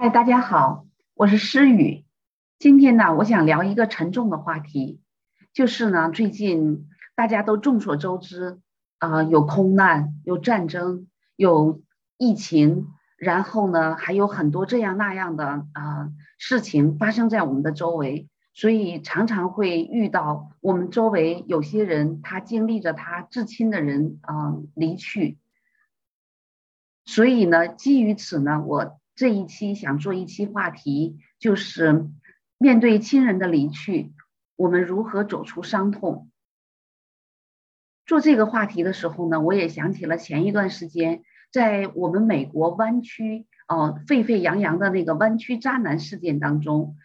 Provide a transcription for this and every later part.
嗨，大家好，我是诗雨。今天呢，我想聊一个沉重的话题，就是呢，最近大家都众所周知，啊，有空难，有战争，有疫情，然后呢，还有很多这样那样的啊事情发生在我们的周围，所以常常会遇到我们周围有些人，他经历着他至亲的人啊离去，所以呢，基于此呢，我。这一期想做一期话题，就是面对亲人的离去，我们如何走出伤痛。做这个话题的时候呢，我也想起了前一段时间在我们美国湾区哦沸沸扬扬的那个湾区渣男事件当中，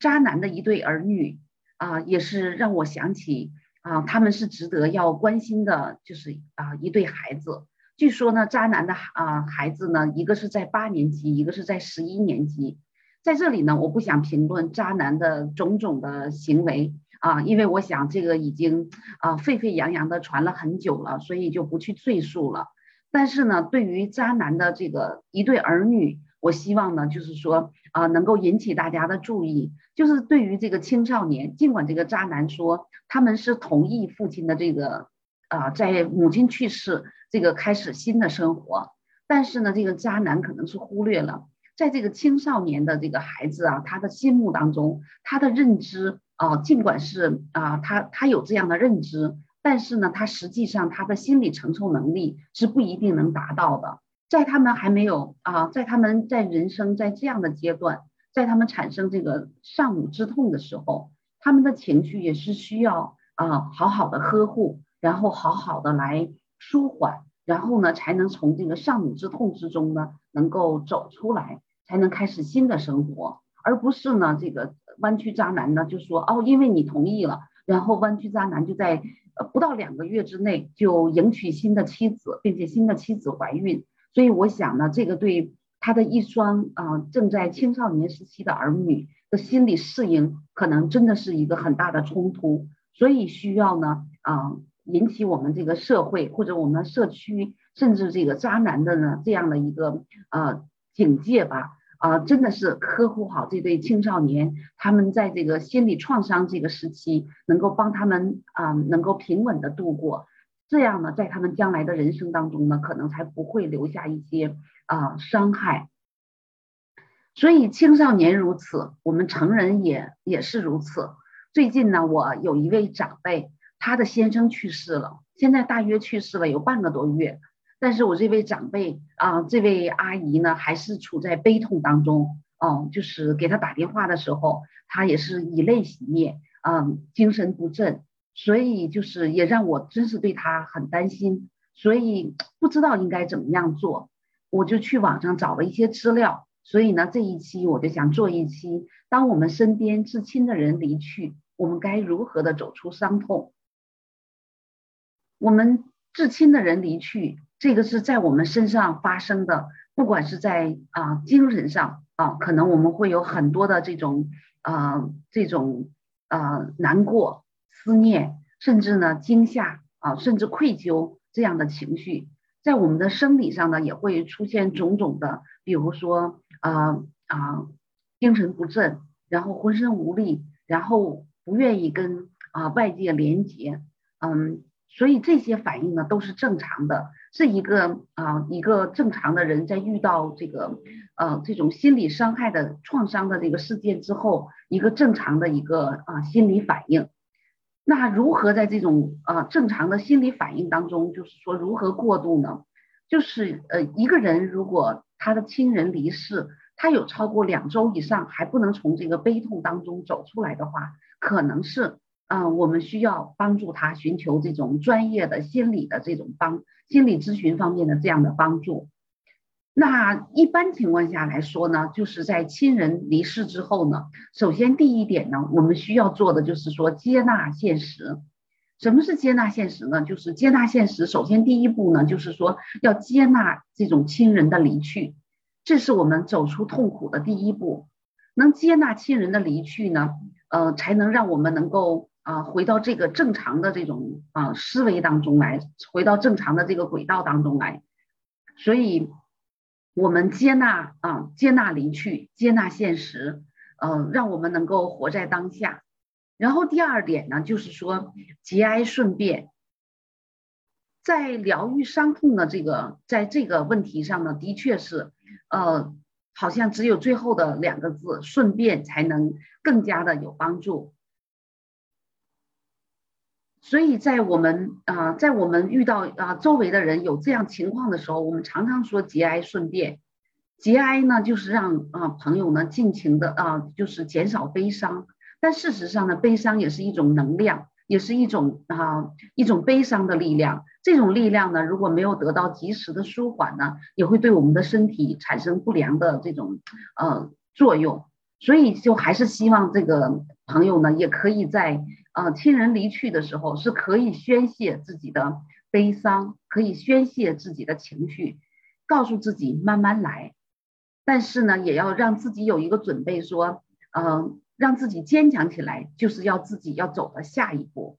渣男的一对儿女啊，也是让我想起啊，他们是值得要关心的，就是啊一对孩子。据说呢，渣男的啊孩子呢，一个是在八年级，一个是在十一年级。在这里呢，我不想评论渣男的种种的行为啊，因为我想这个已经啊沸沸扬扬的传了很久了，所以就不去赘述了。但是呢，对于渣男的这个一对儿女，我希望呢，就是说啊，能够引起大家的注意，就是对于这个青少年，尽管这个渣男说他们是同意父亲的这个啊，在母亲去世。这个开始新的生活，但是呢，这个渣男可能是忽略了，在这个青少年的这个孩子啊，他的心目当中，他的认知啊，尽管是啊，他他有这样的认知，但是呢，他实际上他的心理承受能力是不一定能达到的。在他们还没有啊，在他们在人生在这样的阶段，在他们产生这个丧母之痛的时候，他们的情绪也是需要啊，好好的呵护，然后好好的来。舒缓，然后呢，才能从这个丧母之痛之中呢，能够走出来，才能开始新的生活，而不是呢，这个弯曲渣男呢，就说哦，因为你同意了，然后弯曲渣男就在呃不到两个月之内就迎娶新的妻子，并且新的妻子怀孕，所以我想呢，这个对他的一双啊正在青少年时期的儿女的心理适应，可能真的是一个很大的冲突，所以需要呢啊。引起我们这个社会或者我们社区，甚至这个渣男的呢这样的一个呃警戒吧啊，真的是呵护好这对青少年，他们在这个心理创伤这个时期，能够帮他们啊能够平稳的度过，这样呢，在他们将来的人生当中呢，可能才不会留下一些啊伤害。所以青少年如此，我们成人也也是如此。最近呢，我有一位长辈。他的先生去世了，现在大约去世了有半个多月。但是我这位长辈啊，这位阿姨呢，还是处在悲痛当中。哦，就是给他打电话的时候，他也是以泪洗面，嗯，精神不振。所以就是也让我真是对他很担心，所以不知道应该怎么样做。我就去网上找了一些资料。所以呢，这一期我就想做一期，当我们身边至亲的人离去，我们该如何的走出伤痛？我们至亲的人离去，这个是在我们身上发生的，不管是在啊精神上啊，可能我们会有很多的这种啊这种啊难过、思念，甚至呢惊吓啊，甚至愧疚这样的情绪，在我们的生理上呢也会出现种种的，比如说啊啊精神不振，然后浑身无力，然后不愿意跟啊外界连接，嗯。所以这些反应呢都是正常的，是一个啊一个正常的人在遇到这个呃这种心理伤害的创伤的这个事件之后，一个正常的一个啊心理反应。那如何在这种呃正常的心理反应当中，就是说如何过渡呢？就是呃一个人如果他的亲人离世，他有超过两周以上还不能从这个悲痛当中走出来的话，可能是。嗯，我们需要帮助他寻求这种专业的心理的这种帮心理咨询方面的这样的帮助。那一般情况下来说呢，就是在亲人离世之后呢，首先第一点呢，我们需要做的就是说接纳现实。什么是接纳现实呢？就是接纳现实，首先第一步呢，就是说要接纳这种亲人的离去，这是我们走出痛苦的第一步。能接纳亲人的离去呢，呃，才能让我们能够。啊，回到这个正常的这种啊思维当中来，回到正常的这个轨道当中来。所以，我们接纳啊，接纳离去，接纳现实，嗯，让我们能够活在当下。然后第二点呢，就是说节哀顺变，在疗愈伤痛的这个在这个问题上呢，的确是，呃，好像只有最后的两个字“顺便”才能更加的有帮助。所以在我们啊，在我们遇到啊周围的人有这样情况的时候，我们常常说节哀顺变。节哀呢，就是让啊朋友呢尽情的啊，就是减少悲伤。但事实上呢，悲伤也是一种能量，也是一种啊一种悲伤的力量。这种力量呢，如果没有得到及时的舒缓呢，也会对我们的身体产生不良的这种呃作用。所以就还是希望这个朋友呢，也可以在呃亲人离去的时候，是可以宣泄自己的悲伤，可以宣泄自己的情绪，告诉自己慢慢来。但是呢，也要让自己有一个准备，说嗯。让自己坚强起来，就是要自己要走的下一步。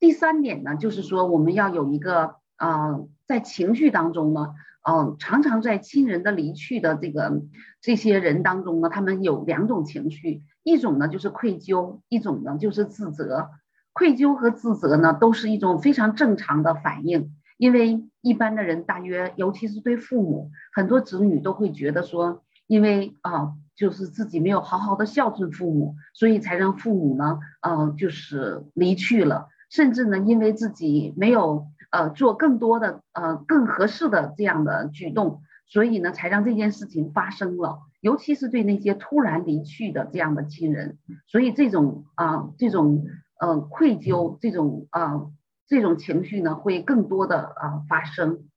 第三点呢，就是说我们要有一个呃，在情绪当中呢，嗯，常常在亲人的离去的这个这些人当中呢，他们有两种情绪，一种呢就是愧疚，一种呢就是自责。愧疚和自责呢，都是一种非常正常的反应，因为一般的人大约，尤其是对父母，很多子女都会觉得说，因为啊。就是自己没有好好的孝顺父母，所以才让父母呢，呃，就是离去了，甚至呢，因为自己没有呃做更多的呃更合适的这样的举动，所以呢，才让这件事情发生了。尤其是对那些突然离去的这样的亲人，所以这种啊这种呃愧疚这种啊这种情绪呢，会更多的啊发生。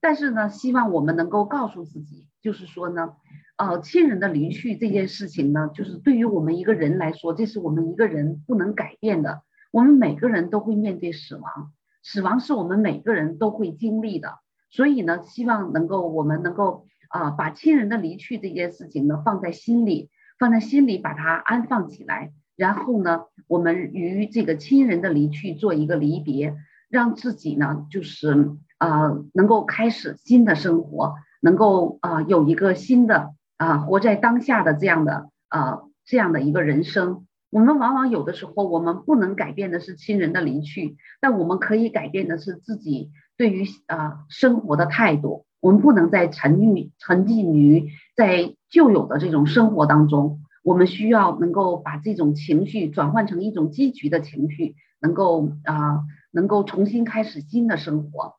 但是呢，希望我们能够告诉自己，就是说呢。呃，亲人的离去这件事情呢，就是对于我们一个人来说，这是我们一个人不能改变的。我们每个人都会面对死亡，死亡是我们每个人都会经历的。所以呢，希望能够我们能够啊，把亲人的离去这件事情呢放在心里，放在心里把它安放起来。然后呢，我们与这个亲人的离去做一个离别，让自己呢就是啊能够开始新的生活，能够啊有一个新的。啊，活在当下的这样的啊，这样的一个人生，我们往往有的时候，我们不能改变的是亲人的离去，但我们可以改变的是自己对于啊生活的态度。我们不能再沉溺沉浸于在旧有的这种生活当中，我们需要能够把这种情绪转换成一种积极的情绪，能够啊，能够重新开始新的生活。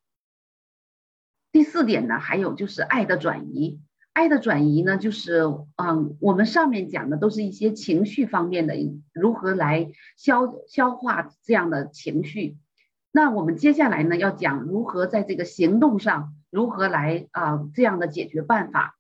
第四点呢，还有就是爱的转移。爱的转移呢，就是嗯，我们上面讲的都是一些情绪方面的，如何来消消化这样的情绪。那我们接下来呢，要讲如何在这个行动上，如何来啊这样的解决办法。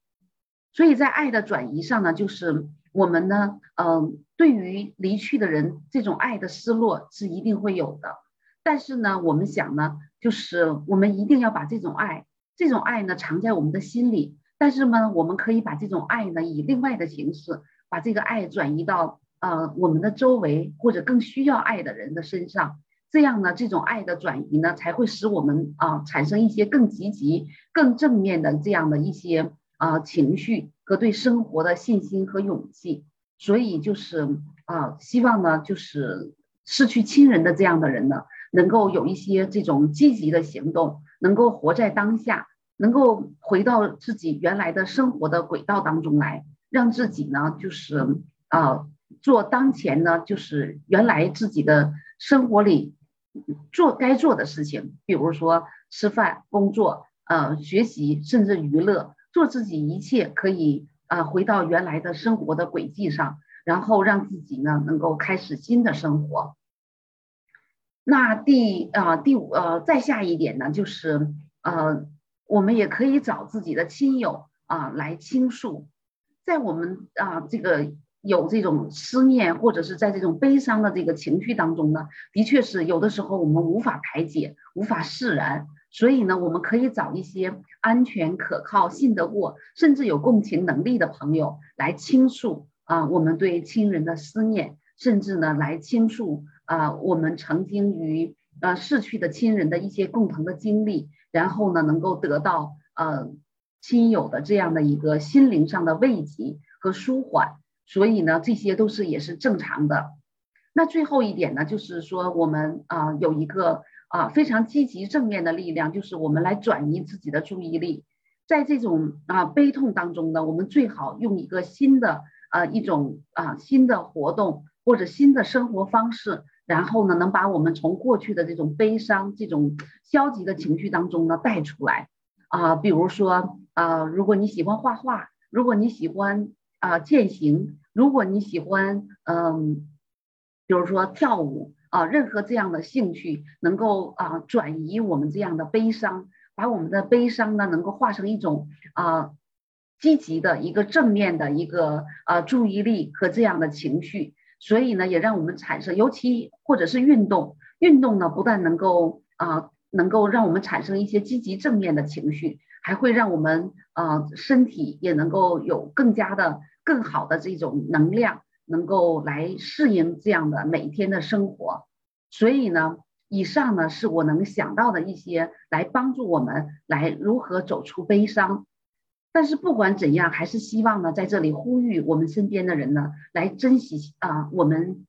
所以在爱的转移上呢，就是我们呢，嗯，对于离去的人，这种爱的失落是一定会有的。但是呢，我们想呢，就是我们一定要把这种爱，这种爱呢，藏在我们的心里。但是呢，我们可以把这种爱呢，以另外的形式，把这个爱转移到呃我们的周围或者更需要爱的人的身上，这样呢，这种爱的转移呢，才会使我们啊产生一些更积极、更正面的这样的一些啊情绪和对生活的信心和勇气。所以就是啊，希望呢，就是失去亲人的这样的人呢，能够有一些这种积极的行动，能够活在当下。能够回到自己原来的生活的轨道当中来，让自己呢，就是啊，做当前呢，就是原来自己的生活里做该做的事情，比如说吃饭、工作、呃学习，甚至娱乐，做自己一切可以啊回到原来的生活的轨迹上，然后让自己呢能够开始新的生活。那第啊第五呃再下一点呢，就是呃。我们也可以找自己的亲友啊来倾诉，在我们啊这个有这种思念或者是在这种悲伤的这个情绪当中呢，的确是有的时候我们无法排解，无法释然，所以呢，我们可以找一些安全、可靠、信得过，甚至有共情能力的朋友来倾诉啊我们对亲人的思念，甚至呢来倾诉啊我们曾经与呃逝去的亲人的一些共同的经历。然后呢，能够得到呃亲友的这样的一个心灵上的慰藉和舒缓，所以呢，这些都是也是正常的。那最后一点呢，就是说我们啊有一个啊非常积极正面的力量，就是我们来转移自己的注意力，在这种啊悲痛当中呢，我们最好用一个新的啊一种啊新的活动或者新的生活方式。然后呢，能把我们从过去的这种悲伤、这种消极的情绪当中呢带出来啊。比如说啊，如果你喜欢画画，如果你喜欢啊践行，如果你喜欢嗯，比如说跳舞啊，任何这样的兴趣能够啊转移我们这样的悲伤，把我们的悲伤呢能够化成一种啊积极的一个正面的一个啊注意力和这样的情绪。所以呢，也让我们产生，尤其或者是运动，运动呢不但能够啊，能够让我们产生一些积极正面的情绪，还会让我们啊身体也能够有更加的更好的这种能量，能够来适应这样的每天的生活。所以呢，以上呢是我能想到的一些来帮助我们来如何走出悲伤。但是不管怎样，还是希望呢，在这里呼吁我们身边的人呢，来珍惜啊，我们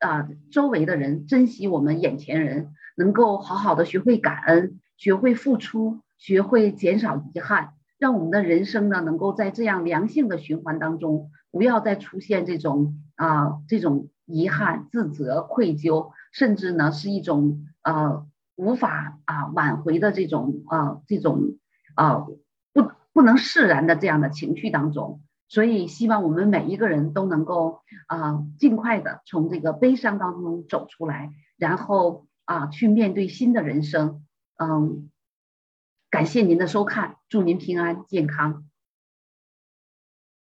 啊周围的人，珍惜我们眼前人，能够好好的学会感恩，学会付出，学会减少遗憾，让我们的人生呢，能够在这样良性的循环当中，不要再出现这种啊这种遗憾、自责、愧疚，甚至呢是一种呃无法啊挽回的这种啊这种啊。不能释然的这样的情绪当中，所以希望我们每一个人都能够啊尽快的从这个悲伤当中走出来，然后啊去面对新的人生。嗯，感谢您的收看，祝您平安健康。